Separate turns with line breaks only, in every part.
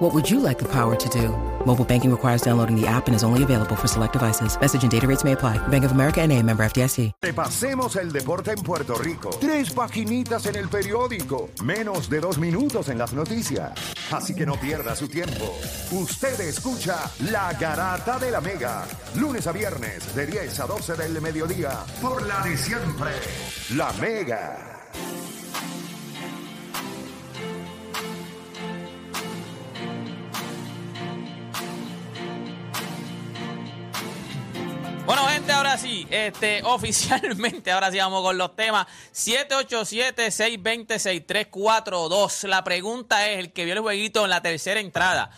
What would you like the power to do? Mobile banking requires downloading the app and is only available for select devices. Message and data rates may apply. Bank of America and a member FDIC.
Repasemos el deporte en Puerto Rico. Tres paginitas en el periódico. Menos de dos minutos en las noticias. Así que no pierda su tiempo. Usted escucha La Garata de la Mega. Lunes a viernes de 10 a 12 del mediodía. Por la de siempre. La Mega.
Ahora sí, este, oficialmente, ahora sí vamos con los temas. 787-620-6342. La pregunta es, el que vio el jueguito en la tercera entrada.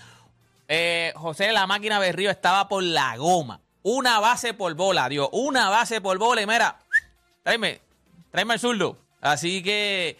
Eh, José La Máquina Berrío estaba por la goma. Una base por bola, dio una base por bola y mira, tráeme, tráeme el zurdo. Así que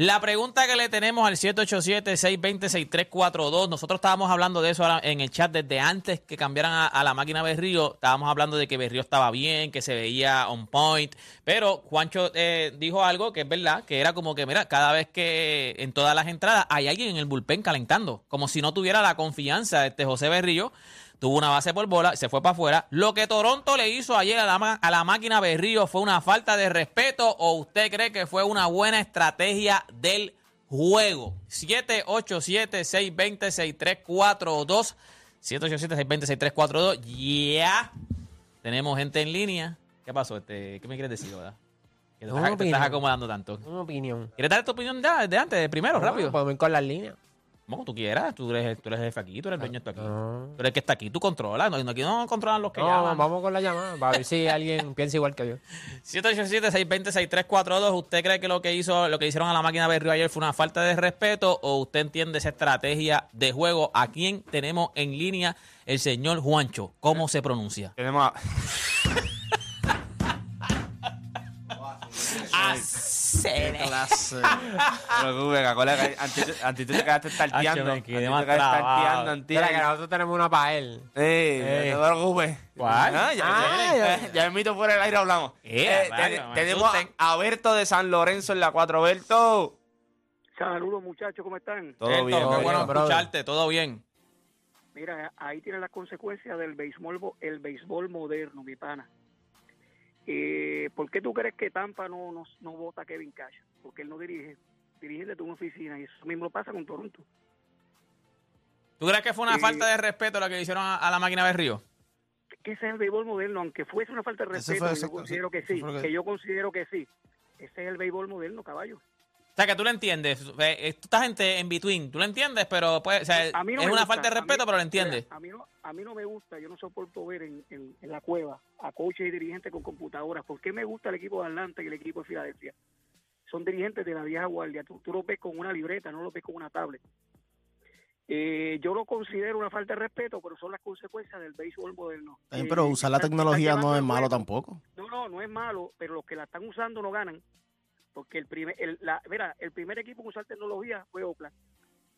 la pregunta que le tenemos al 787-620-6342, nosotros estábamos hablando de eso en el chat desde antes que cambiaran a, a la máquina Berrío, estábamos hablando de que Berrío estaba bien, que se veía on point, pero Juancho eh, dijo algo que es verdad, que era como que, mira, cada vez que en todas las entradas hay alguien en el bullpen calentando, como si no tuviera la confianza de este José Berrío, tuvo una base por bola, se fue para afuera. Lo que Toronto le hizo ayer a la, a la máquina Berrío fue una falta de respeto o usted cree que fue una buena estrategia del juego. 787-620-6342. 787-620-6342. Ya. Tenemos gente en línea. ¿Qué pasó? Este, ¿Qué me quieres decir, verdad? Que te, estás, te estás
opinión.
acomodando tanto.
Una opinión.
¿Quieres dar tu opinión ya, de antes, de primero, rápido?
Podemos ir con las líneas.
Como tú quieras, tú eres, tú eres el jefe aquí, tú eres el dueño de esto aquí.
Ah.
Tú eres el que está aquí, tú controlas. No, aquí no controlan los que
No,
llaman.
vamos con la llamada para ver si alguien piensa igual que yo.
787-620-6342. ¿Usted cree que lo que hizo, lo que hicieron a la máquina Berrío ayer fue una falta de respeto o usted entiende esa estrategia de juego? ¿A quién tenemos en línea? El señor Juancho. ¿Cómo se pronuncia?
Tenemos a... clase. Pero Rubén, colega, antes, antes tú te quedaste tarteando.
Acho, me
Antes te quedaste
trabado.
tarteando, antes.
Mira, que nosotros tenemos una para él.
Ey, no te preocupes.
¿Cuál?
Ah, ya,
Ah,
ya,
ya.
ya mito fuera del aire hablamos.
Eh,
Eh, ten- tenemos a Berto de San Lorenzo en la 4. Berto.
Saludos muchachos, ¿cómo están?
Todo bien.
qué
todo
bueno
brother.
escucharte, todo bien.
Mira, ahí tienen las consecuencias del béisbol, bo- el béisbol moderno, mi pana. Eh, ¿Por qué tú crees que Tampa no, no, no vota a Kevin Cash? Porque él no dirige, dirige desde una oficina y eso mismo pasa con Toronto.
¿Tú crees que fue una
Sí.
falta de respeto lo que le hicieron a, a la máquina Berrío?
Que ese es el béisbol moderno, aunque fuese una falta de respeto,
fue-
que
ese-
yo considero que sí,
que
yo considero que sí. Ese es el béisbol moderno, caballo.
O sea, que tú lo entiendes. Tú estás en, en between. Tú lo entiendes, pero pues, o sea,
A mí no
es una
gusta,
falta de
mí-
respeto, pero lo entiendes.
mira, A mí, no, a mí no me gusta, yo no soporto ver en, en, en la cueva a coaches y dirigentes con computadoras. ¿Por qué me gusta el equipo de Atlanta y el equipo de Filadelfia? Son dirigentes de la vieja guardia. Tú, tú los ves con una libreta, no los ves con una tablet. Eh, yo lo considero una falta de respeto, pero son las consecuencias del béisbol moderno.
También,
Eh,
pero usar la tecnología no es malo tampoco.
No, no, no es malo, pero los que la están usando no ganan. Porque el primer, el, la, mira, el primer equipo en usar tecnología fue Oakland.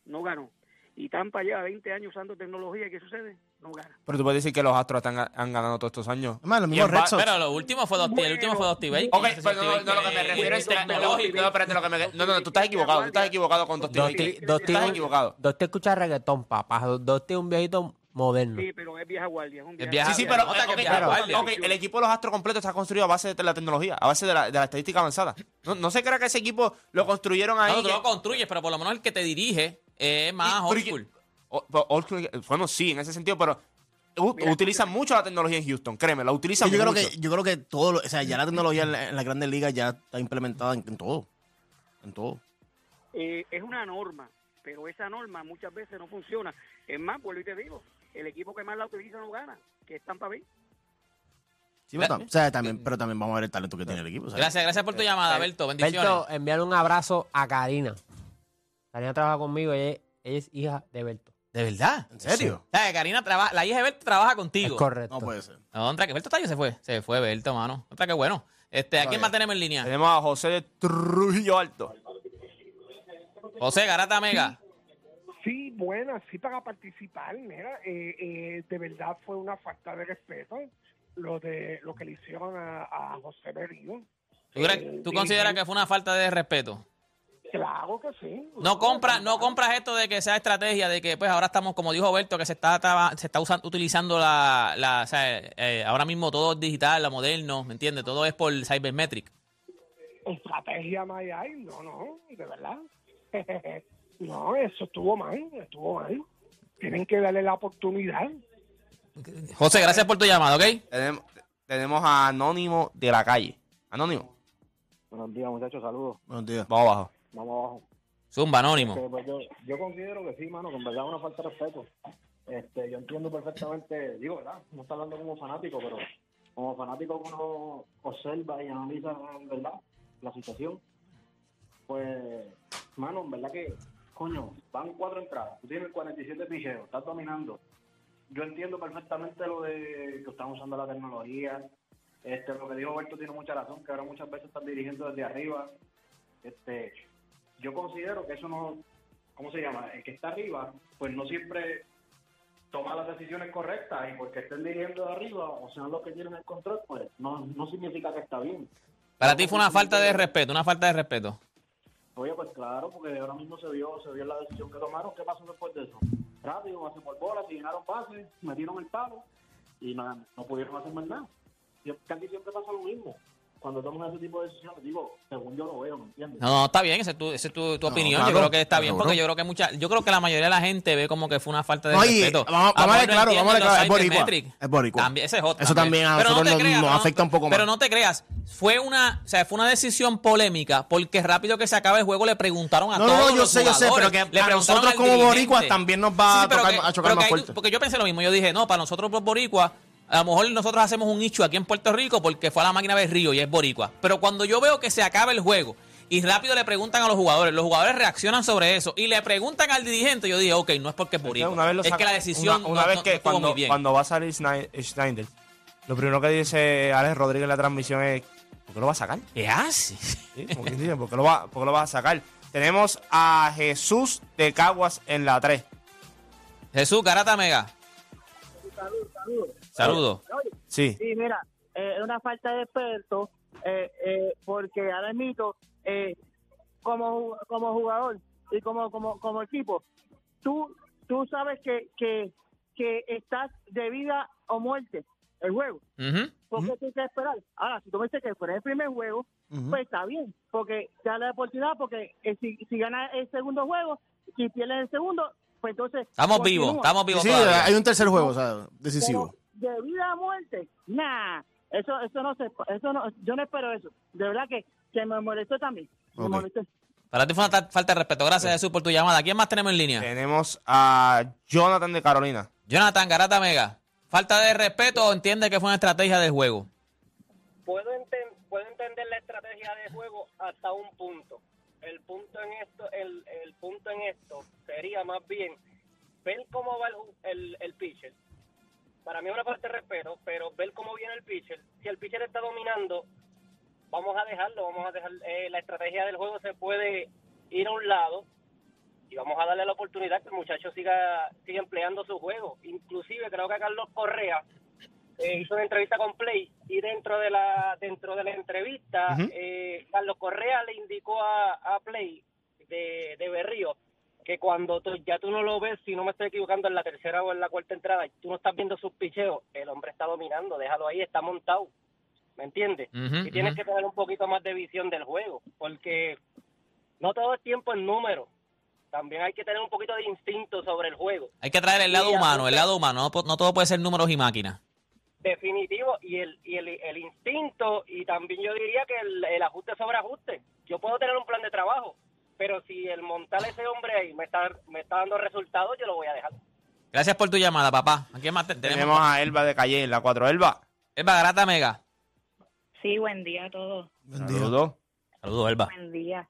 No ganó. Y Tampa lleva 20 años usando tecnología. ¿y ¿Qué sucede? No gana.
Pero tú puedes decir que los Astros están, han ganado todos estos años.
Además, los mismos Red Sox.
Pero lo último fue Dosti, el último fue Dosti Bacon.
Ok,
No sé si
pero no, no, lo que me refiero es... No, no,
tecnológico.
no, espérate, lo que me... No, no, tú estás equivocado. Tú estás equivocado con Dosti
Dosti,
Bacon.
Dosti,
Estás equivocado.
Dosti escucha reggaetón, papá. Dosti es un viejito moderno.
Sí, pero es vieja guardia. Es un
Es
vieja
vieja-
Sí, sí, pero,
nota que
ok,
es vieja
pero-
guardia.
ok, el equipo de los Astros completo está construido a base de la tecnología, a base de la, de la estadística avanzada. No, no se crea que ese equipo lo construyeron ahí.
No, tú
que-
lo construyes, pero por lo menos el que te dirige es más
y-
old school.
school, Bueno, sí, en ese sentido, pero u- utilizan mucho la tecnología en Houston, créeme, la utilizan
yo creo
mucho.
que yo creo que todo, lo- o sea, ya la tecnología en, la- en las grandes ligas ya está implementada en, en todo, en todo.
Eh, es una norma, pero esa norma muchas veces no funciona. Es más, vuelvo y te digo, el equipo que más la utiliza no gana, que es Tampa Bay.
Sí, pero, o sea, también, pero también vamos a ver el talento que tiene el equipo. ¿sabes?
Gracias, gracias por tu llamada, Berto. Bendiciones.
Berto, enviarle un abrazo a Karina. Karina trabaja conmigo, ella, ella es hija de Berto.
¿De verdad?
¿En serio?
O sea, Karina trabaja, la hija de Berto trabaja contigo.
Es correcto.
No puede ser.
No, contra que Berto está ahí, se fue. Se fue Berto, mano. Contra que bueno. Este, ¿A quién más tenemos en línea?
Tenemos a José de Trujillo Alto.
José Garata Mega.
Sí, buena, sí para participar. Mira, eh, eh, de verdad fue una falta de respeto lo de lo que le hicieron a, a José Berrío.
¿Tú, tú consideras que fue una falta de respeto?
Claro que sí.
No compras, no compras esto de que sea estrategia, de que pues ahora estamos, como dijo Berto, que se está se está usando, utilizando la, la o sea, eh, ahora mismo todo es digital, la moderno, ¿me entiendes? Todo es por Cybermetric.
Estrategia más hay, no, no, de verdad. no, eso estuvo mal, estuvo mal. Tienen que darle la oportunidad.
José, gracias por tu llamada, ¿ok?
Tenemos, tenemos a Anónimo de la calle. Anónimo,
Buenos días, muchachos, saludos.
Buenos días.
vamos abajo.
Vamos abajo.
Zumba, anónimo.
Que, pues, yo, yo considero que sí, mano, que en verdad es una falta de respeto. Este, yo entiendo perfectamente, digo, ¿verdad? No está hablando como fanático, pero como fanático que uno observa y analiza, en verdad, la situación. Pues, mano, en verdad que, coño, van cuatro entradas. Tú tienes 47 picheos, estás dominando. Yo entiendo perfectamente lo de que están usando la tecnología. Este, lo que dijo Berto tiene mucha razón, que ahora muchas veces están dirigiendo desde arriba. Este, yo considero que eso no, ¿cómo se llama? El que está arriba, pues no siempre toma las decisiones correctas y porque estén dirigiendo de arriba o sean los que tienen el control, pues no, no significa que está bien.
Para ti fue una falta de respeto, una falta de respeto.
Oye, pues claro, porque ahora mismo se vio, se vio la decisión que tomaron. ¿Qué pasó después de eso? Rápido, hacen por bola, se llenaron pases, metieron el palo y nada, no pudieron hacer más nada. Casi siempre pasa lo mismo. Cuando toman ese tipo de decisiones, digo, según yo lo veo, ¿me entiendes?
No, no, está bien, esa es tu, esa es tu, tu
No,
opinión.
claro,
yo creo que está bien,
seguro.
porque yo creo que mucha, yo creo que la mayoría de la gente ve como que fue una falta de
No, y
respeto.
vamos-
A
vamos a ver
no
claro, vamos a ver claro, es boricua, es boricua.
También, ese es otro.
Eso también a
Pero no
nosotros
te
nos-
creas,
nos
no,
afecta un poco
Pero
más.
no te creas, fue una, o sea, fue una decisión polémica, porque rápido que se acaba el juego le preguntaron a
No,
todos
no, yo
los
sé, yo sé, pero que
le
a nosotros como boricuas también nos va a
pero
tocar-
que-
a chocar
pero
más fuerte.
Porque yo pensé lo mismo, yo dije, no, para nosotros los boricuas, a lo mejor nosotros hacemos un nicho aquí en Puerto Rico porque fue a la máquina de Río y es boricua. Pero cuando yo veo que se acaba el juego y rápido le preguntan a los jugadores, los jugadores reaccionan sobre eso y le preguntan al dirigente, yo dije, ok, no es porque es boricua.
Una vez lo
es que la decisión
una, una
no-
vez
no-
que
no
cuando,
muy bien.
cuando va a salir Schnei- Schneider, lo primero que dice Alex Rodríguez en la transmisión es ¿por qué lo va a sacar?
¿Qué hace?
¿por qué lo va, por qué lo va a sacar? Tenemos a Jesús de Caguas en la 3.
Jesús, Garata Mega. Saludos.
Sí.
Sí, mira, eh, es una falta de respeto eh, eh, porque ahora mismo, eh, como, como jugador y como, como, como equipo, tú, tú sabes que, que, que estás de vida o muerte el juego.
Ujú.
¿Por qué tienes que esperar? Ahora, si tú me dices que fuera el primer juego, pues está bien, porque te da la oportunidad, porque eh, si, si gana el segundo juego, si pierdes el segundo, pues entonces...
Estamos vivos, estamos vivos
sí,
todavía.
hay un tercer juego, o sea, decisivo.
Pero de vida a muerte, nah, eso, eso no se, eso no, yo no espero eso. De verdad que, que me molestó también. Me molestó.
Para ti fue una ta- falta de respeto. Gracias, Jesús, por tu llamada. ¿Quién más tenemos en línea?
Tenemos a Jonathan de Carolina.
Jonathan, Garata Mega. ¿Falta de respeto o entiende que fue una estrategia de juego?
puedo, enten- puedo entender la estrategia de juego hasta un punto. El punto en esto, el, el punto en esto sería más bien ver cómo va el, el, el pitcher. Para mí es una falta de respeto, pero ver cómo viene el pitcher. Si el pitcher está dominando, vamos a dejarlo, vamos a dejar eh, la estrategia del juego se puede ir a un lado y vamos a darle la oportunidad que el muchacho siga siga empleando su juego. Inclusive creo que Carlos Correa eh, hizo una entrevista con Play y dentro de la dentro de la entrevista eh, Carlos Correa le indicó a, a Play de, de Berrío que cuando tú- ya tú no lo ves, si no me estoy equivocando, en la tercera o en la cuarta entrada, tú no estás viendo sus picheos, el hombre está dominando, déjalo ahí, está montado, ¿me entiendes? Y tienes que tener un poquito más de visión del juego, porque no todo el tiempo es número, también hay que tener un poquito de instinto sobre el juego.
Hay que traer el lado
Y
humano, el lado humano. No todo puede ser números y máquinas.
Definitivo, y el, y el, el instinto, y también yo diría que el, el ajuste sobre ajuste. Yo puedo tener un plan de trabajo, pero si el montar ese hombre ahí me está, me está dando resultados, yo lo voy a dejar.
Gracias por tu llamada, papá. ¿A quién más te-
Tenemos
tenemos?
a Elba de Calle en la 4. Elba.
Elba Garata Mega.
Sí, buen día a todos.
Buen día.
Saludos.
Saludos, Elba.
Buen día.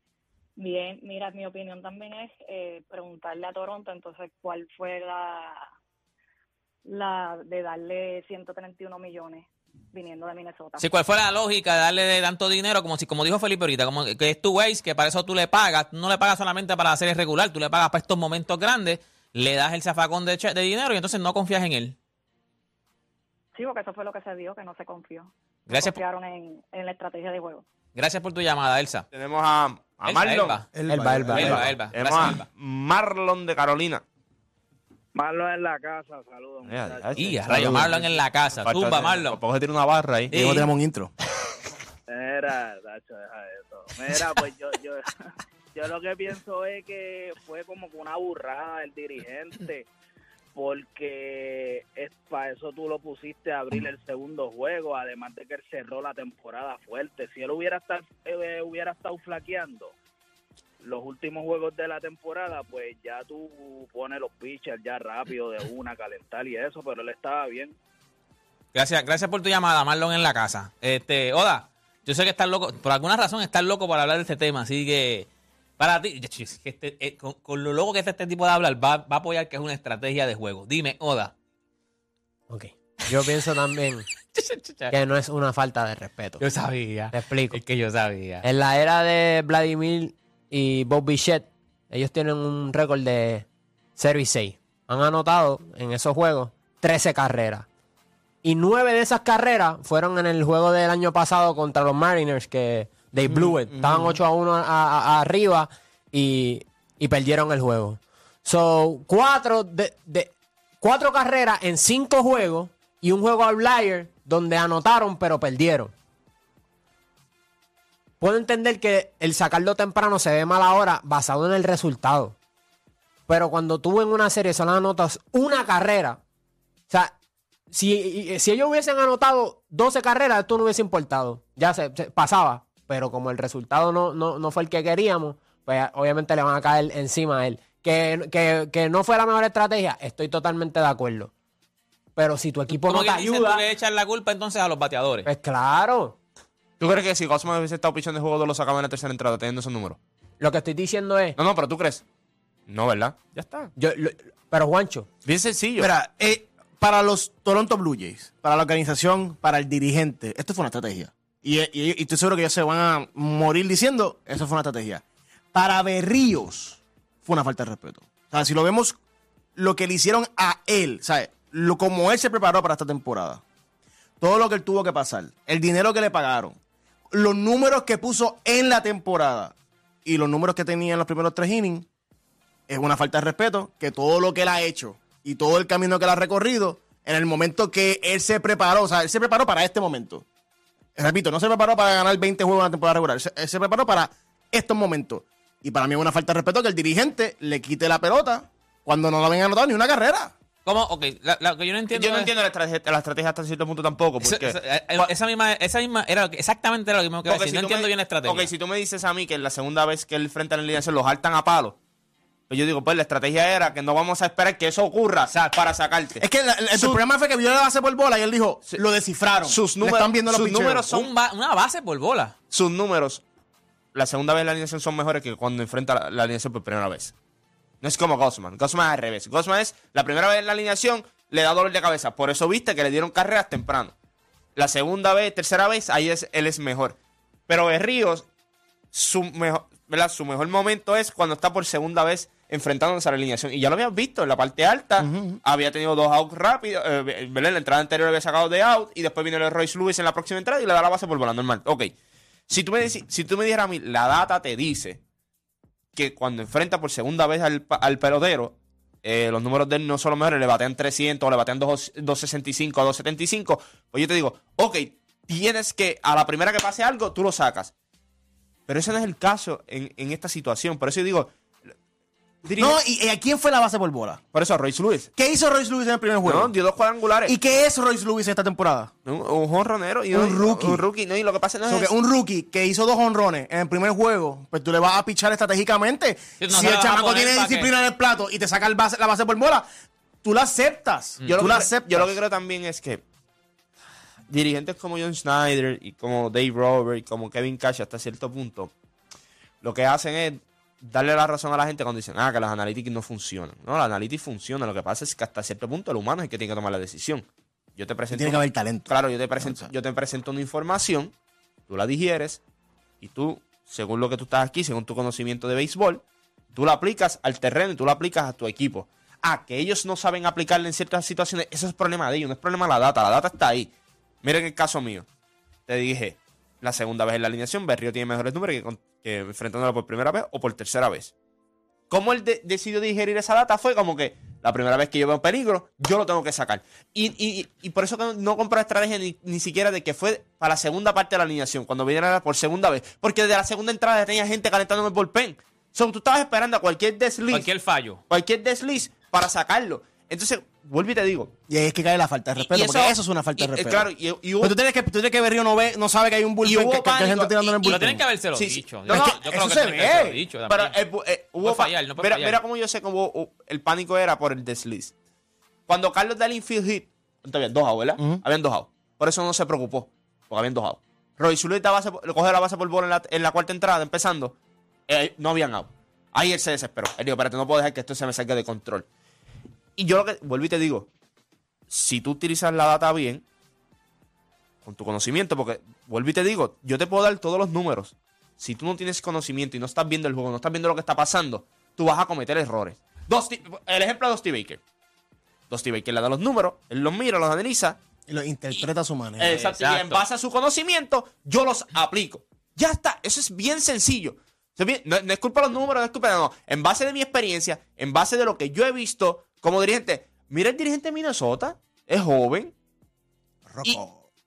Bien, mira, mi opinión también es eh, preguntarle a Toronto entonces cuál fue la, la de darle 131 millones. Viniendo de Minnesota.
Sí, ¿cuál fue la lógica de darle de tanto dinero? Como si, como dijo Felipe ahorita, como que es tu ways, que para eso tú le pagas, no le pagas solamente para la serie regular, tú le pagas para estos momentos grandes, le das el zafacón de, che- de dinero y entonces no confías en él.
Sí, porque eso fue lo que se vio, que no se confió.
Gracias,
Confiaron en, en la estrategia de juego.
gracias por tu llamada, Elsa.
Tenemos a, a
Elba,
Marlon.
Elba.
Elba, Elba,
Elba, Elba.
Tenemos a
Elba.
Marlon de Carolina.
Marlon en la casa, saludos.
Ya,
muchachos.
Y a rayo Marlon en la casa.
Falta
Tumba,
de-
Marlon.
Porque tiene una barra ahí.
Sí.
Luego tenemos un intro.
Mira, Nacho, deja eso. Mira, pues yo, yo, yo lo que pienso es que fue como que una burrada del dirigente, porque es para eso tú lo pusiste a abrir el segundo juego, además de que él cerró la temporada fuerte. Si él hubiera estado, eh, hubiera estado flaqueando los últimos juegos de la temporada, pues ya tú pones los pitchers ya rápido de una, calentar y eso, pero él estaba bien.
Gracias, gracias por tu llamada, Marlon en la casa. Este, Oda, yo sé que estás loco, por alguna razón estás loco para hablar de este tema, así que para ti, es este- eh, con, con lo loco que está este tipo de hablar, va, va a apoyar que es una estrategia de juego. Dime, Oda.
Ok. Yo pienso también que no es una falta de respeto.
Yo sabía.
Te explico.
Es que yo sabía.
En la era de Vladimir y Bob Bichette, ellos tienen un récord de 0 y 6. Han anotado en esos juegos 13 carreras. Y 9 de esas carreras fueron en el juego del año pasado contra los Mariners, que they blew it. Estaban 8 a 1 a- a- a- arriba y, y perdieron el juego. So, cuatro, de, de- cuatro carreras en cinco juegos y un juego outlier donde anotaron pero perdieron. Puedo entender que el sacarlo temprano se ve mal ahora basado en el resultado. Pero cuando tú en una serie solo anotas una carrera, o sea, si, si ellos hubiesen anotado 12 carreras, esto no hubiese importado. Ya se, se- pasaba. Pero como el resultado no, no, no fue el que queríamos, pues obviamente le van a caer encima a él. Que, que, que no fue la mejor estrategia, estoy totalmente de acuerdo. Pero si tu equipo no te ayuda,
tú le echas la culpa entonces a los bateadores.
pues claro.
¿Tú crees que si Cosmo hubiese estado pichón de juego, lo sacaba en la tercera entrada teniendo esos números?
Lo que estoy diciendo es.
No, no, pero tú crees. No, ¿verdad? Ya está.
Yo, lo- pero Juancho,
Bien sencillo.
Mira, eh, para los Toronto Blue Jays, para la organización, para el dirigente, esto fue una estrategia. Y, y- y estoy seguro que ellos se van a morir diciendo, eso fue una estrategia. Para Berríos, fue una falta de respeto. O sea, si lo vemos, lo que le hicieron a él, ¿sabes? Lo, como él se preparó para esta temporada. Todo lo que él tuvo que pasar, el dinero que le pagaron, los números que puso en la temporada y los números que tenía en los primeros tres innings, es una falta de respeto que todo lo que él ha hecho y todo el camino que él ha recorrido, en el momento que él se preparó, o sea, él se preparó para este momento. Repito, no se preparó para ganar 20 juegos en la temporada regular, él se preparó para estos momentos. Y para mí es una falta de respeto que el dirigente le quite la pelota cuando no lo habían anotado ni una carrera.
¿Cómo? Ok, la- la- lo que yo no entiendo
Yo no
es-
entiendo la estrategia, la estrategia hasta cierto punto tampoco.
Esa,
Porque,
esa- eh, esa misma, esa misma era lo que- exactamente era lo mismo que iba a decir.
si
No entiendo
me-
bien la estrategia.
Ok, si tú me dices a mí que la segunda vez que él frente a la alineación los saltan a palo, pues yo digo, pues la estrategia era que no vamos a esperar que eso ocurra para sacarte.
Es que la- el, el
Su-
problema fue que vio la base por bola y él dijo, lo descifraron.
sus números,
están viendo los
sus números son
Un ba- una base por bola.
sus números la segunda vez en la alineación son mejores que cuando enfrenta la, la alineación por primera vez. No es como Gosman. Gosman es al revés. Gosman es la primera vez en la alineación, le da dolor de cabeza. Por eso viste que le dieron carreras temprano. La segunda vez, tercera vez, ahí es, él es mejor. Pero Berríos, su mejor, ¿verdad? su mejor momento es cuando está por segunda vez enfrentándose a la alineación. Y ya lo habías visto en la parte alta. Había tenido dos outs rápidos. eh. En la entrada anterior había sacado de out. Y después viene el Royce Lewis en la próxima entrada y le da la base por bola normal. Ok. Si tú me, si tú me dijeras a mí, la data te dice que cuando enfrenta por segunda vez al, al pelotero, eh, los números de él no son los mejores, le batean 300 o le batean 2 265 o 275, pues yo te digo, ok, tienes que, a la primera que pase algo, tú lo sacas. Pero ese no es el caso en, en esta situación. Por eso yo digo,
No, ¿y, y a quién fue la base por bola?
por eso Royce Lewis.
¿Qué hizo Royce Lewis en el primer juego?
No, dio dos cuadrangulares.
¿Y qué es Royce Lewis esta temporada?
un, un jonronero y
Un
un,
rookie.
Un rookie, no, y lo que pasa no
So
es
que un rookie que hizo dos honrones en el primer juego, pues tú le vas a pichar estratégicamente.
No
si el
a
chamaco tiene disciplina en el plato y te saca el base- la base por bola, tú la aceptas.
Yo lo,
tú la aceptas.
yo lo que creo también es que dirigentes como John Snyder y como Dave Robert y como Kevin Cash hasta cierto punto, lo que hacen es darle la razón a la gente cuando dicen, ah, que las analytics no funcionan. No, las analytics funcionan. Lo que pasa es que hasta cierto punto el humano es el que tiene que tomar la decisión. yo te presento.
Tiene que haber talento.
Claro, yo te presento, yo te presento una información, tú la digieres y tú, según lo que tú estás aquí, según tu conocimiento de béisbol, tú la aplicas al terreno y tú la aplicas a tu equipo. Ah, que ellos no saben aplicarla en ciertas situaciones, eso es problema de ellos, no es problema de la data, la data está ahí. Miren el caso mío. Te dije, la segunda vez en la alineación, Berrío tiene mejores números que, con- que enfrentándolo por primera vez o por tercera vez. ¿Cómo él de- decidió digerir esa data? Fue como que la primera vez que yo veo peligro, yo lo tengo que sacar. Y, y- y por eso que no compró estrategia ni, ni siquiera de que fue para la segunda parte de la alineación, cuando viniera por segunda vez. Porque desde la segunda entrada ya tenía gente calentando en el bullpen. So, tú estabas esperando a cualquier desliz,
Cualquier fallo.
cualquier desliz para sacarlo. Entonces, vuelvo y te digo.
Y ahí es que cae la falta de respeto,
y eso-
porque eso es una falta de
eh,
respeto.
claro, y- y hubo-
Pero tú tienes que, tú tienes que Berrío no ve, no sabe que hay un
Y
bullpen,
hubo
que, que hay gente
pánico,
tirando en el
lo
bullpen.
tienen que habérselo
Sí, sí.
dicho.
No,
Yo,
no,
yo creo
eso
que
se
que
ve.
dicho
Pero el bu- eh, hubo
fallar, no puede
mira, mira cómo yo sé que hubo- hu- el pánico era por el desliz. Cuando Carlos da el infield hit, ¿cuánto había? Dos outs, ¿verdad? Habían dos outs. Por eso no se preocupó, porque habían dos outs. Roy Zuleta base, coge la base por bola en la, en la cuarta entrada, empezando. eh, no habían out. Ahí él se desesperó. Él dijo, espérate, no puedo dejar que esto se me salga de control. Y yo lo que, vuelvo y te digo, si tú utilizas la data bien, con tu conocimiento, porque vuelvo y te digo, yo te puedo dar todos los números. Si tú no tienes conocimiento y no estás viendo el juego, no estás viendo lo que está pasando, tú vas a cometer errores. Dusty- el ejemplo de Dusty Baker. Dusty Baker le da los números, él los mira, los analiza.
Y lo interpreta a su manera.
Exacto. Y en
Exacto.
base a su conocimiento, yo los aplico. Ya está. Eso es bien sencillo. No, no es culpa de los números, no es culpa de no. En base de mi experiencia, en base de lo que yo he visto como dirigente. Mira el dirigente de Minnesota. Es joven. Y,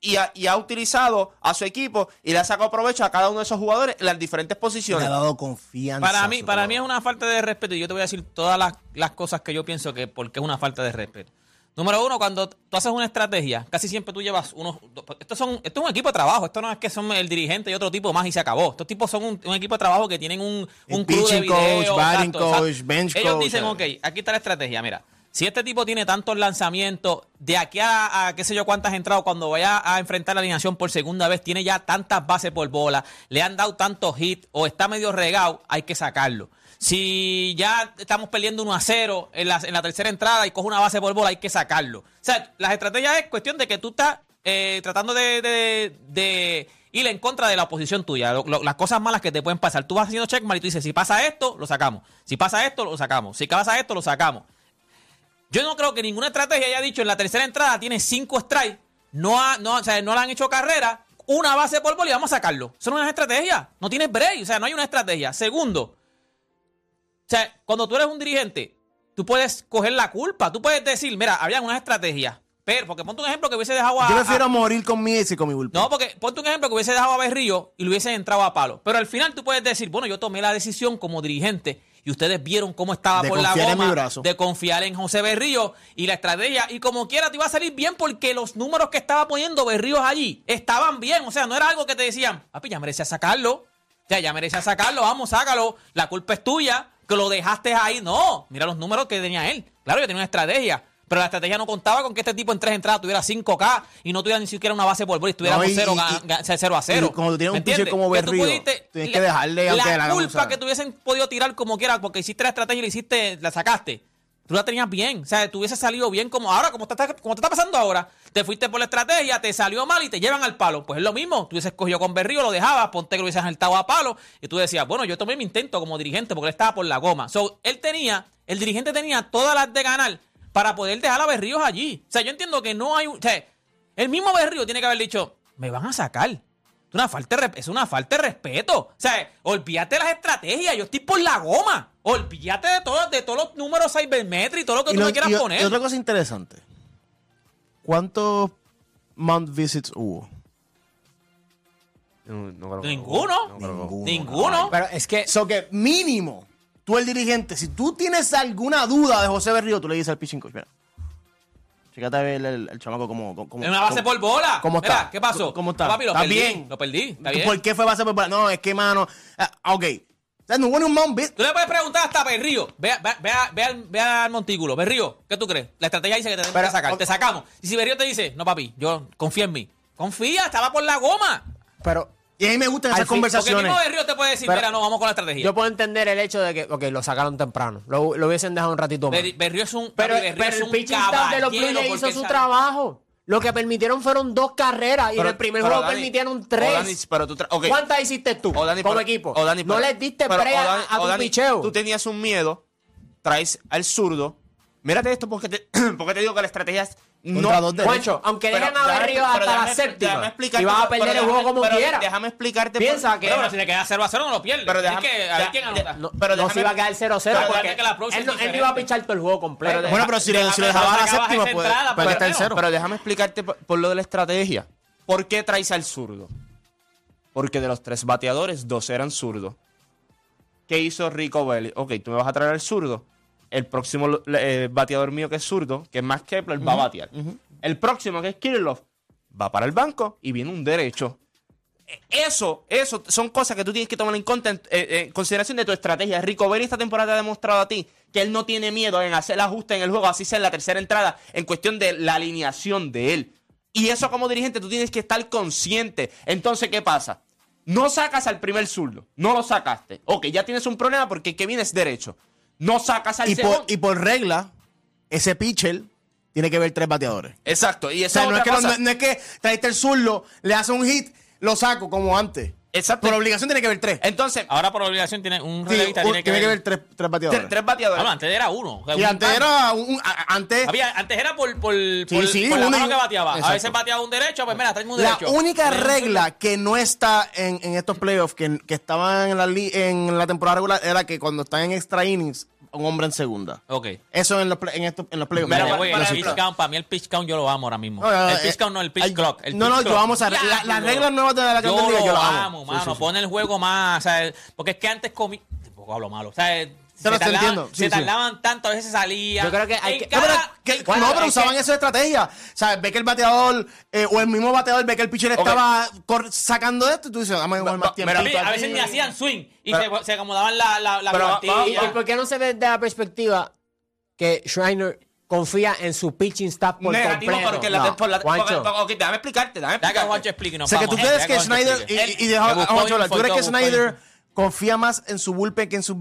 y ha, y ha utilizado a su equipo y le ha sacado provecho a cada uno de esos jugadores en las diferentes
Le
posiciones.
ha dado confianza.
Para mí, para mí es una falta de respeto y yo te voy a decir todas las, las cosas que yo pienso que porque es una falta de respeto. Número uno, cuando tú haces una estrategia, casi siempre tú llevas unos... Estos son, esto es un equipo de trabajo, esto no es que son el dirigente y otro tipo más y se acabó. Estos tipos son un, un equipo de trabajo que tienen un, un de
pitching coach, batting coach, bench
Ellos
coach,
dicen,
eh.
ok, aquí está la estrategia, mira. Si este tipo tiene tantos lanzamientos, de aquí a, qué sé yo cuántas entradas, cuando vaya a enfrentar la alineación por segunda vez, tiene ya tantas bases por bola, le han dado tantos hits o está medio regado, hay que sacarlo. Si ya estamos perdiendo 1 a 0 en la, en la tercera entrada y coge una base por bola, hay que sacarlo. O sea, las estrategias es cuestión de que tú estás eh, tratando de, ir en contra de la oposición tuya, lo- las cosas malas que te pueden pasar. Tú vas haciendo checkmark y tú dices, si pasa esto, lo sacamos. Si pasa esto, lo sacamos. Si pasa esto, lo sacamos. Yo no creo que ninguna estrategia haya dicho en la tercera entrada tiene cinco strikes, no, ha- no, o sea, no le han hecho carrera, una base por bola y vamos a sacarlo. Eso no es una estrategia. No tienes break, o sea, no hay una estrategia. Segundo, o sea, cuando tú eres un dirigente, tú puedes coger la culpa. Tú puedes decir, mira, había una estrategia. Pero, porque ponte un ejemplo que hubiese dejado a.
Yo prefiero
a-
morir con mi ex y con mi bullpen.
no, porque ponte un ejemplo que hubiese dejado a Berrío y le hubiese entrado a palo. Pero al final tú puedes decir, bueno, yo tomé la decisión como dirigente y ustedes vieron cómo estaba
De
por la goma de confiar en José Berrío y la estrategia. Y como quiera te iba a salir bien porque los números que estaba poniendo Berríos allí estaban bien. O sea, no era algo que te decían, papi, ya merecía sacarlo. Sea, ya merecía sacarlo, vamos, sácalo. La culpa es tuya, que lo dejaste ahí. No, mira los números que tenía él. Claro que tenía una estrategia. Pero la estrategia no contaba con que este tipo en tres entradas tuviera 5K y no tuviera ni siquiera una base por bola y estuviéramos
No, y-
0,
y-
a 0.
y como tú tienes
¿Me
un pitcher como
Que tú
Berrío,
pudiste-
tienes
la-
que dejarle
La
hagan
culpa que tuviesen podido tirar como quiera porque hiciste la estrategia y la hiciste, la sacaste. Tú la tenías bien, o sea, tú hubieses salido bien como ahora, como te, está, como te está pasando ahora. Te fuiste por la estrategia, te salió mal y te llevan al palo. Pues es lo mismo, tú hubieses cogido con Berrío, lo dejabas, ponte que lo hubieses saltado a palo y tú decías, bueno, yo tomé mi intento como dirigente porque él estaba por la goma. So, él tenía, el dirigente tenía todas las de ganar para poder dejar a Berríos allí. O sea, yo entiendo que no hay, un- o sea, el mismo Berrío tiene que haber dicho, me van a sacar. Es una falta de, es una falta de respeto. O sea, olvídate de las estrategias. Yo estoy por la goma. Olvídate de, todo, de todos los números cybermetrics y todo lo que
y,
tú
lo-
me quieras
y-
poner.
y otra cosa interesante. ¿Cuántos Mount Visits hubo?
No, no creo que-
Ninguno.
no creo que-
Ninguno.
Ninguno.
Pero es que
So que mínimo, tú el dirigente, si tú tienes alguna duda de José Berrío, tú le dices al pitching coach, mira, chécate el, el, el chamaco como... como
Es una base
como-
por bola.
¿Cómo
Mira,
está?
¿Qué pasó?
¿Cómo está?
Papi, lo
¿Está
perdí.
bien?
Lo perdí. Está bien.
¿Por qué fue base por bola? No, es que, mano... ah, ok. O no hubo ni un Mount.
Tú le puedes preguntar hasta Berrío. Ve, ve, ve, ve al, ve al montículo. Berrío, ¿qué tú crees? La estrategia dice que te tenemos
Pero,
que sacar.
ok.
Te sacamos. Y si Berrío te dice, no, papi, yo confía en mí. Confía, estaba por la goma.
pero
Y a mí me gustan esas
fin-
Porque el
conversaciones.
mismo Berrío te puede decir,
Pero-
mira, no, vamos con la estrategia.
yo puedo entender el hecho de que, ok, lo sacaron temprano. Lo, lo hubiesen dejado un ratito más.
Ber- Berrío es un,
Pero,
Berrío
pero
es
el
un
pitching staff de los Blue Jays hizo su
sabe-
trabajo. Lo que permitieron fueron dos carreras y en
Pero-
el primer
pero,
juego
Dani,
permitieron tres.
Dani, pero tú tra- ok.
¿Cuántas hiciste tú
O Dani,
como
pero-
equipo?
Dani,
no les diste
pero,
pre a,
Dani-
a tu
Dani,
picheo.
Tú tenías un miedo, traes al zurdo. Mírate esto porque te, porque te digo que la estrategia es.
Contra dos derechos.
Juancho, aunque
Pero
dejen a
déjame- pero
hasta
déjame-
la séptima
déjame
y vas a perder el
déjame-
juego como
pero
quiera.
Déjame explicarte.
Piensa
por-
que-
Pero, pero si le queda 0 a 0 no lo pierde.
Pero déjame-
que, a ver
ya-
quién
ya-
anota.
no,
no,
pero
no se
déjame-
iba a quedar 0-0
Pero
porque
acuérdate que
él,
es
no, él no iba a pichar todo el juego completo.
Pero
Bueno, pero si le, si le
Pero
dejaba la séptima, pues,
pero-
en cero.
Pero déjame explicarte por, por lo de la estrategia. ¿Por qué traes al zurdo? Porque de los tres bateadores, dos eran zurdos. ¿Qué hizo Rico Belli? Ok, tú me vas a traer al zurdo. El próximo eh, bateador mío que es zurdo, que es más Kepler, va a batear. El próximo, que es Kirillov, va para el banco y viene un derecho. E- Eso, eso son cosas que tú tienes que tomar en cuenta en, eh, en consideración de tu estrategia. Rico Belli esta temporada te ha demostrado a ti que él no tiene miedo en hacer el ajuste en el juego, así sea en la tercera entrada, en cuestión de la alineación de él. Y eso como dirigente tú tienes que estar consciente. Entonces, ¿qué pasa? No sacas al primer zurdo. No lo sacaste. Ok, ya tienes un problema porque el que viene es derecho. No sacas al
Y por, y por regla, ese pitcher tiene que ver tres bateadores.
Exacto. Y
O
esa
sea, no es, que, no, es que el zurdo, le hace un hit, lo saco como antes.
Exacto.
Por obligación tiene que ver tres.
Entonces,
Ahora por obligación tiene un
Sí,
relevista
un-
tiene que
tiene que
ver.
ver tres, tres bateadores.
tres, tres bateadores.
Bueno, antes era uno.
y antes era un, a- antes
Había, antes era por, por, por,
sí,
por la
uno y-
mano que bateaba.
Exacto.
A veces bateaba un derecho, pues mira, traeme un
la
derecho.
única
Traeme un
regla que no está en, en estos playoffs que, que estaban en la, li- en la temporada regular era que cuando están en extra innings, un hombre en segunda.
Ok.
Eso en los, play- en estos, en los playoffs.
Mira,
no,
güey,
no
el pitch count, para mí el pitch count yo lo amo ahora mismo.
No, no, no,
el pitch
eh,
count no, el pitch clock. el
no,
pitch
no, yo
clock.
vamos a- la-
Diablo.
las reglas nuevas de la
yo
Ligas,
lo
yo las amo.
amo,
Sí,
mano.
sí, sí.
Pone el juego más, o sea, porque es que antes comí, tampoco hablo malo, o sea, se,
lo
tardaban,
entiendo, sí,
se
sí.
tardaban tanto, a veces salía.
Yo creo que hay que-
No, pero,
cada-
que-
cada-
no, pero usaban
que-
esa estrategia. O sea, ve que el bateador eh, o el mismo bateador ve que el pitcher estaba cor- sacando esto y tú dices, dame igual más tiempo.
Sí, a veces ni hacían swing y
Pero-
se, se acomodaban la, la, la
Pero.
¿Y, y por qué no se ve desde la perspectiva que Schreiner confía en su pitching staff por
negativo
completo?
porque la,
No,
por la
Juancho.
porque- ok, déjame explicarte, déjame
Deja que
explicarte.
Juancho explique y nos
O sea, que tú
vamos.
crees que Snyder. Y, y, y deja-
Que
Juancho hablar, ¿Tú crees que Snyder. Confía más en su bullpen que en sus,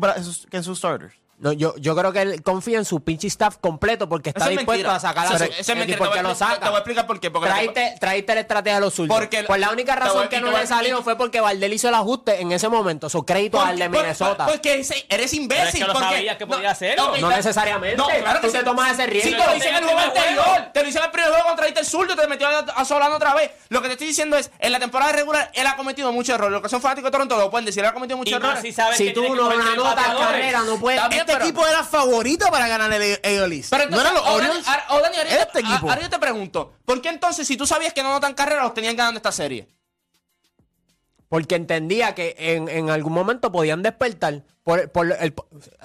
que en sus starters?
No, yo, yo creo que él confía en su pinche staff completo porque está
Eso es
dispuesto
mentira.
a sacar a su
es- eso es
¿Y
mentira.
por
Te
qué
voy a
lo saca?
te voy a explicar por qué, porque-
traíste, traíste la estrategia de los suyos.
Porque la-
pues la única
voy-
razón que no
voy a-
le salió fue porque Valdel hizo el ajuste en ese momento. Su crédito al de Minnesota.
por- Porque ese- eres imbécil.
Es que lo
porque-
sabías que podía hacerlo.
No necesariamente.
No, claro que
Tú te tomas ese riesgo.
Sí, te lo hice en el juego
primer
anterior.
juego.
Te lo hice en el primer juego contra el zurdo. Te metió a, a Solano otra vez. Lo que te estoy diciendo es, en la temporada regular, él ha cometido muchos errores. Los que son fanáticos de Toronto lo pueden decir. Él ha cometido muchos errores.
si
tú no anotas carrera, no puedes.
Este
pero-
equipo era favorito para ganar el AL East.
Pero
no eran los Orioles. Este
te-
equipo.
Ahora yo te pregunto, ¿por qué entonces, si tú sabías que no anotan carrera, los tenían ganando esta serie?
Porque entendía que en, en algún momento podían despertar por, por el,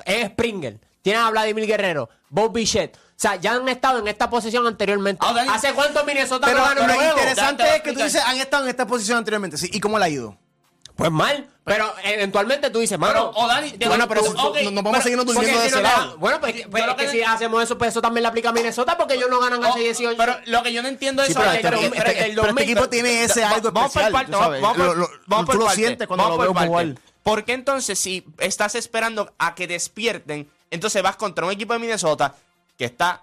es Springer. Tienen a Vladimir Guerrero, Bob Bichette. O sea, ya han estado en esta posición anteriormente.
Ah,
¿Hace cuánto Minnesota
Pero
no
lo interesante es que tú dices, han estado en esta posición anteriormente. Sí, ¿y cómo le ha ido?
Pues mal. Pero eventualmente tú dices, mano.
Pero, o Dani, te-
Bueno, pero
ok,
no- no nos vamos
pero-
a seguirnos durmiendo de
si
ese
no
lado.
Bueno, pues, pues,
Yo lo
es que
que-
si hacemos eso, pues eso también le aplica a Minnesota porque ellos no ganan
Oh,
hace 18.
pero lo que yo no entiendo es
Sí,
eso.
pero
es
este,
que-
este-
pero-
este-
pero-
este equipo tiene ese algo
vamos por
especial,
parte,
tú
vamos por-
Lo- lo-
vamos por
tú lo
parte,
sientes cuando
vamos
lo
por
veo jugar.
¿Por qué entonces si estás esperando a que despierten, entonces vas contra un equipo de Minnesota que está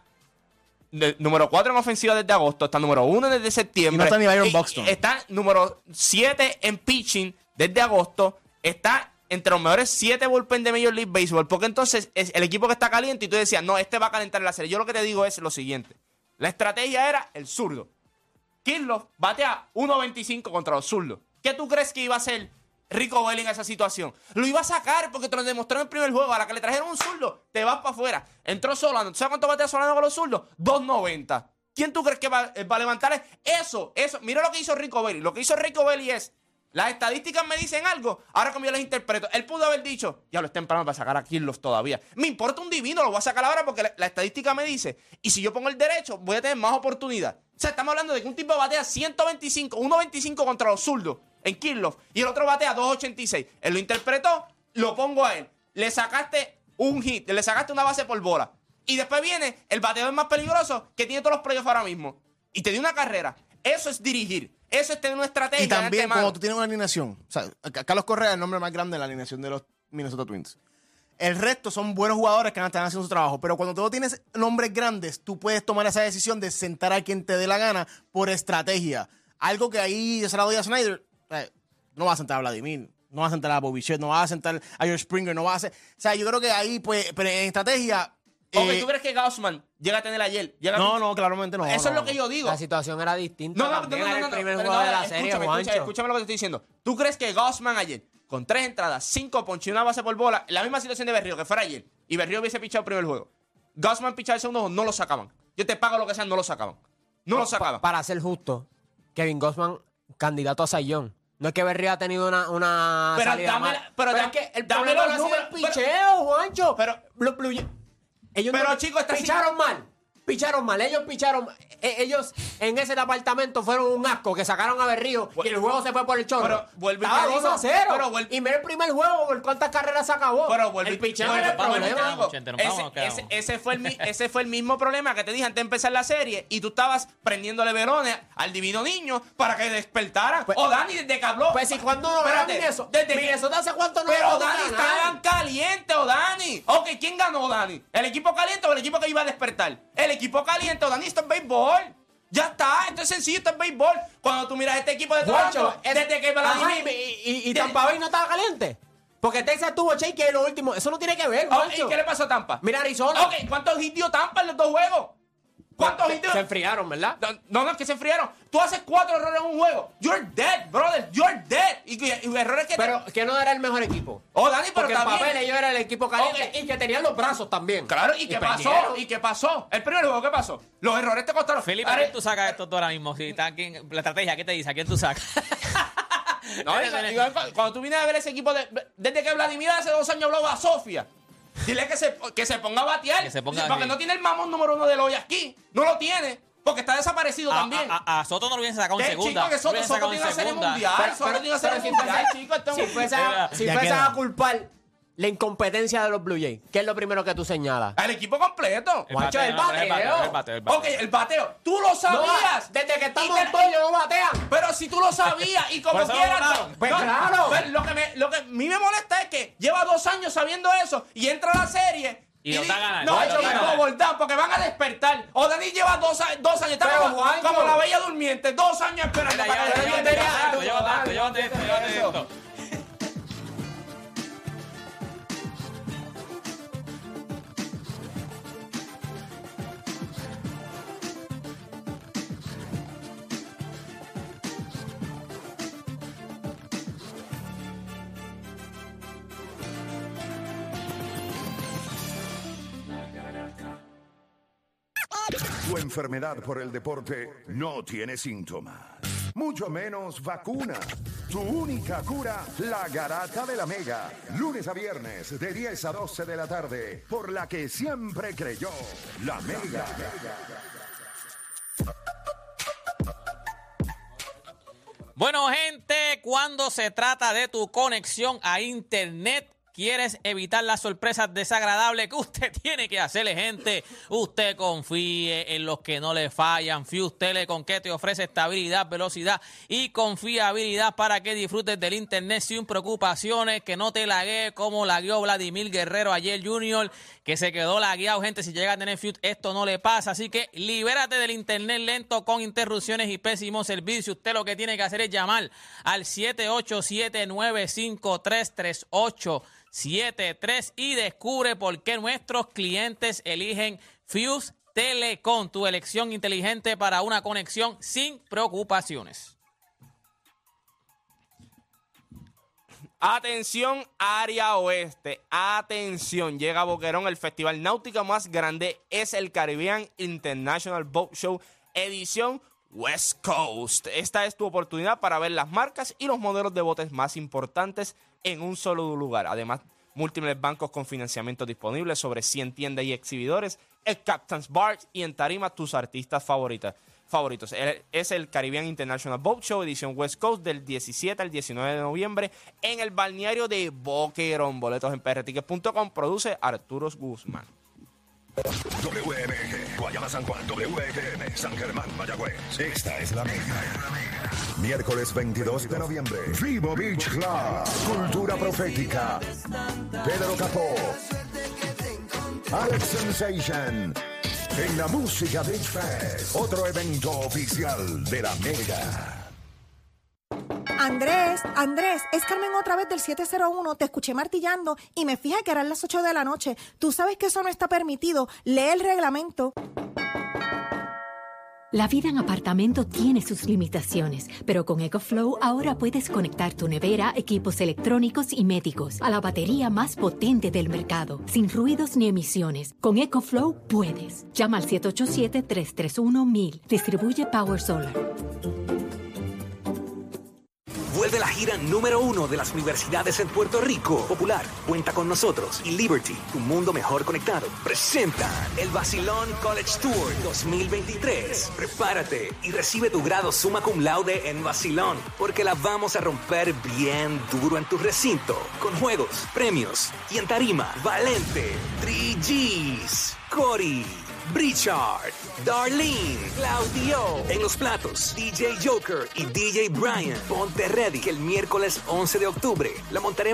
de- número 4 en ofensiva desde agosto, está número 1 desde septiembre.
Y no está ni Byron Buxton.
Está número 7 en pitching desde agosto, está entre los mejores 7 bullpen de Major League Baseball, porque entonces es el equipo que está caliente y tú decías, no, este va a calentar la serie. Yo lo que te digo es lo siguiente. La estrategia era el zurdo. Kirloff batea 1.25 contra los zurdos. ¿Qué tú crees que iba a hacer Rico Belli en esa situación? Lo iba a sacar porque te lo demostró en el primer juego. A la que le trajeron un zurdo, te vas para afuera. Entró Solano. ¿Tú sabes cuánto batea Solano con los zurdos? 2.90. ¿Quién tú crees que va, va a levantar eso? Eso. Mira lo que hizo Rico Belli. Lo que hizo Rico Belli es. Las estadísticas me dicen algo, ahora como yo les interpreto. Él pudo haber dicho, ya lo es temprano para sacar a Kirloff todavía. Me importa un divino, lo voy a sacar ahora porque la, la estadística me dice. Y si yo pongo el derecho, voy a tener más oportunidad. O sea, estamos hablando de que un tipo batea 125, 1.25 contra los zurdos en Kirloff y el otro batea 2.86. Él lo interpretó, lo pongo a él. Le sacaste un hit, le sacaste una base por bola. Y después viene el bateador más peligroso que tiene todos los playoffs ahora mismo. Y te dio una carrera. Eso es dirigir. Eso es tener una estrategia.
Y también cuando tú tienes una alineación. O sea, Carlos Correa es el nombre más grande de la alineación de los Minnesota Twins. El resto son buenos jugadores que están haciendo su trabajo. Pero cuando tú tienes nombres grandes, tú puedes tomar esa decisión de sentar a quien te dé la gana por estrategia. Algo que ahí yo se la doy a Snyder. eh, no va a sentar a Vladimir, no va a sentar a Bobby Shett, no va a sentar a George Springer, no va a hacer. O sea, yo creo que ahí, pues, pero en estrategia.
Ok,
eh,
¿tú crees que Gaussman llega a tener ayer? Llega a-
no, no, claramente no.
Eso
no,
es lo
no.
que yo digo.
La situación era distinta.
No, no, no,
también
no,
era
no,
el
no,
primer
pero
juego
no,
de la
escúchame,
serie,
escúchame,
Juancho.
escúchame lo que te estoy diciendo. ¿Tú crees que Gaussman ayer, con tres entradas, cinco ponches y una base por bola, la misma situación de Berrío, que fuera ayer, y Berrío hubiese pichado el primer juego, Gaussman pichaba el segundo juego, no lo sacaban. Yo te pago lo que sea, no lo sacaban. No lo sacaban.
Para ser justo, Kevin Gossman, candidato a Sayón. No es que Berrío ha tenido una, una
Pero
salida
dame-
mal.
pero
es que el
dame
problema
los
no ha sido el
números, pero-
picheo, Juancho.
Pero-
Los Blue Jays- ellos
Pero,
no-
chicos, así-
mal. Picharon mal, ellos picharon. eh, ellos en ese departamento fueron un asco que sacaron a Berrío y el juego se fue por el chorro.
Pero vuelve y te
2
digo,
a 0.
pero vuelve-
y mira el primer juego, por cuántas carreras se acabó.
Pero vuelve-
el picheo
vuelve-
era el problema.
ese, fue el, mi- ese fue el mismo problema que te dije antes de empezar la serie y tú estabas prendiéndole velones al divino niño para que despertara. o Dani desde que habló.
Pues si cuando no
Espérate,
Minnesota,
desde que-
hace cuánto no
Pero Dani estaban caliente, o Dani. Ok, ¿quién ganó, Dani? ¿El equipo caliente o el equipo que iba a despertar? El equipo caliente, Dani, esto es béisbol. Ya está, esto es sencillo, esto es béisbol. Cuando tú miras este equipo de Toronto,
es-
desde que
Ajá,
Vladimir...
y, y- y
de-
Tampa Bay no estaba caliente. Porque Texas tuvo Shake en lo último. Eso no tiene que ver,
Oh. ¿Y qué le pasó a Tampa?
Mira Arizona.
Ok, ¿cuántos hits dio Tampa en los dos juegos? ¿Cuántos hits dio?
Se enfriaron, ¿verdad?
No, No, es que se enfriaron. Tú haces cuatro errores en un juego. You're dead, brother. You're dead. Y, y- y errores que te-
Pero que no era el mejor equipo.
Oh, Dani, pero
Porque
está
papel ellos eran el equipo caliente
Ok.
y que tenían los brazos también.
Claro, ¿y qué pasó? ¿Y qué pasó? El primer juego, ¿qué pasó? Los errores te costaron.
Felipe, ¿a quién tú sacas esto tú ahora mismo? Si está aquí la estrategia, ¿qué te dice? ¿A quién tú sacas?
No, cu- cuando tú vienes a ver ese equipo, de- desde que Vladimir hace dos años habló a Sofía, dile que se, que se ponga a batear.
Que se ponga
porque no tiene el mamón número uno del hoy aquí. No lo tiene. Porque está desaparecido
A,
también.
a- a- a Soto no lo hubiesen sacado en segunda.
chico, que Soto,
hubiesen
Soto tiene
en
una serie mundial.
Pero-
Soto
pero-
tiene una serie mundial,
fuese-
chico. esto-
Si fuese, a, si fuese a culpar la incompetencia de los Blue Jays, ¿qué es lo primero que tú señalas?
Al equipo completo.
El
Juancho,
bateo,
el
no,
bateo.
el bateo, el bateo.
Ok, el bateo. Tú lo sabías.
No, desde que estamos
Y
en no batean.
Pero si tú lo sabías y como quieras.
Pues claro.
pero lo que, me, lo que a mí me molesta es que lleva dos años sabiendo eso y entra a la serie.
Y está ganando,
No, y
ganando.
como Voldán, porque van a despertar. O Dani lleva dos, dos años. Está
Pero,
como, como la bella durmiente. Dos años esperando para que
enfermedad por el deporte no tiene síntomas, mucho menos vacuna. Tu única cura, la garata de la Mega. Lunes a viernes de 10 a 12 de la tarde, por la que siempre creyó, la Mega.
Bueno, gente, cuando se trata de tu conexión a Internet, quieres evitar las sorpresas desagradables que usted tiene que hacerle, gente. Usted confíe en los que no le fallan. Fuse Telecom que te ofrece estabilidad, velocidad y confiabilidad para que disfrutes del Internet sin preocupaciones, que no te laguee como lagueó Vladimir Guerrero ayer Junior, que se quedó lagueado, gente. Si llega a tener Fuse, esto no le pasa. Así que libérate del Internet lento con interrupciones y pésimo servicio. Usted lo que tiene que hacer es llamar al 787-953-3873 y descubre por qué nuestros clientes eligen Fuse Telecom, tu elección inteligente para una conexión sin preocupaciones.
Atención, área oeste. Atención, llega a Boquerón. El festival náutico más grande es el Caribbean International Boat Show, edición West Coast. Esta es tu oportunidad para ver las marcas y los modelos de botes más importantes en un solo lugar. Además, múltiples bancos con financiamiento disponibles sobre 100 tiendas y exhibidores, el Captain's Bar y en tarima tus artistas favoritas favoritos. Es el Caribbean International Boat Show, edición West Coast, del 17 al 19 de noviembre en el balneario de Boquerón. Boletos en prtickets.com. Produce Arturos Guzmán.
WMG, Guayama San Juan, WFM, San Germán, Mayagüez. Esta es la Mega. Miércoles 22 de noviembre. Vivo Beach Club. Cultura profética. Pedro Capó. Alex Sensation. En la música Beach Fest. Otro evento oficial de la Mega.
Andrés, Andrés, es Carmen otra vez del 701. Te escuché martillando y me fijé que eran las 8 de la noche. Tú sabes que eso no está permitido. Lee el reglamento.
La vida en apartamento tiene sus limitaciones, pero con EcoFlow ahora puedes conectar tu nevera, equipos electrónicos y médicos a la batería más potente del mercado, sin ruidos ni emisiones. Con EcoFlow puedes. Llama al 787-331-1000. Distribuye Power Solar.
Vuelve la gira número uno de las universidades en Puerto Rico. Popular, cuenta con nosotros. Y Liberty, tu mundo mejor conectado. Presenta el Basilón College Tour 2023. Prepárate y recibe tu grado summa cum laude en Basilón, porque la vamos a romper bien duro en tu recinto. Con juegos, premios y en tarima, Valente, 3Gs, Cory. Brichard, Darlene, Claudio. En los platos, DJ Joker y DJ Brian. Ponte ready que el miércoles 11 de octubre la montaremos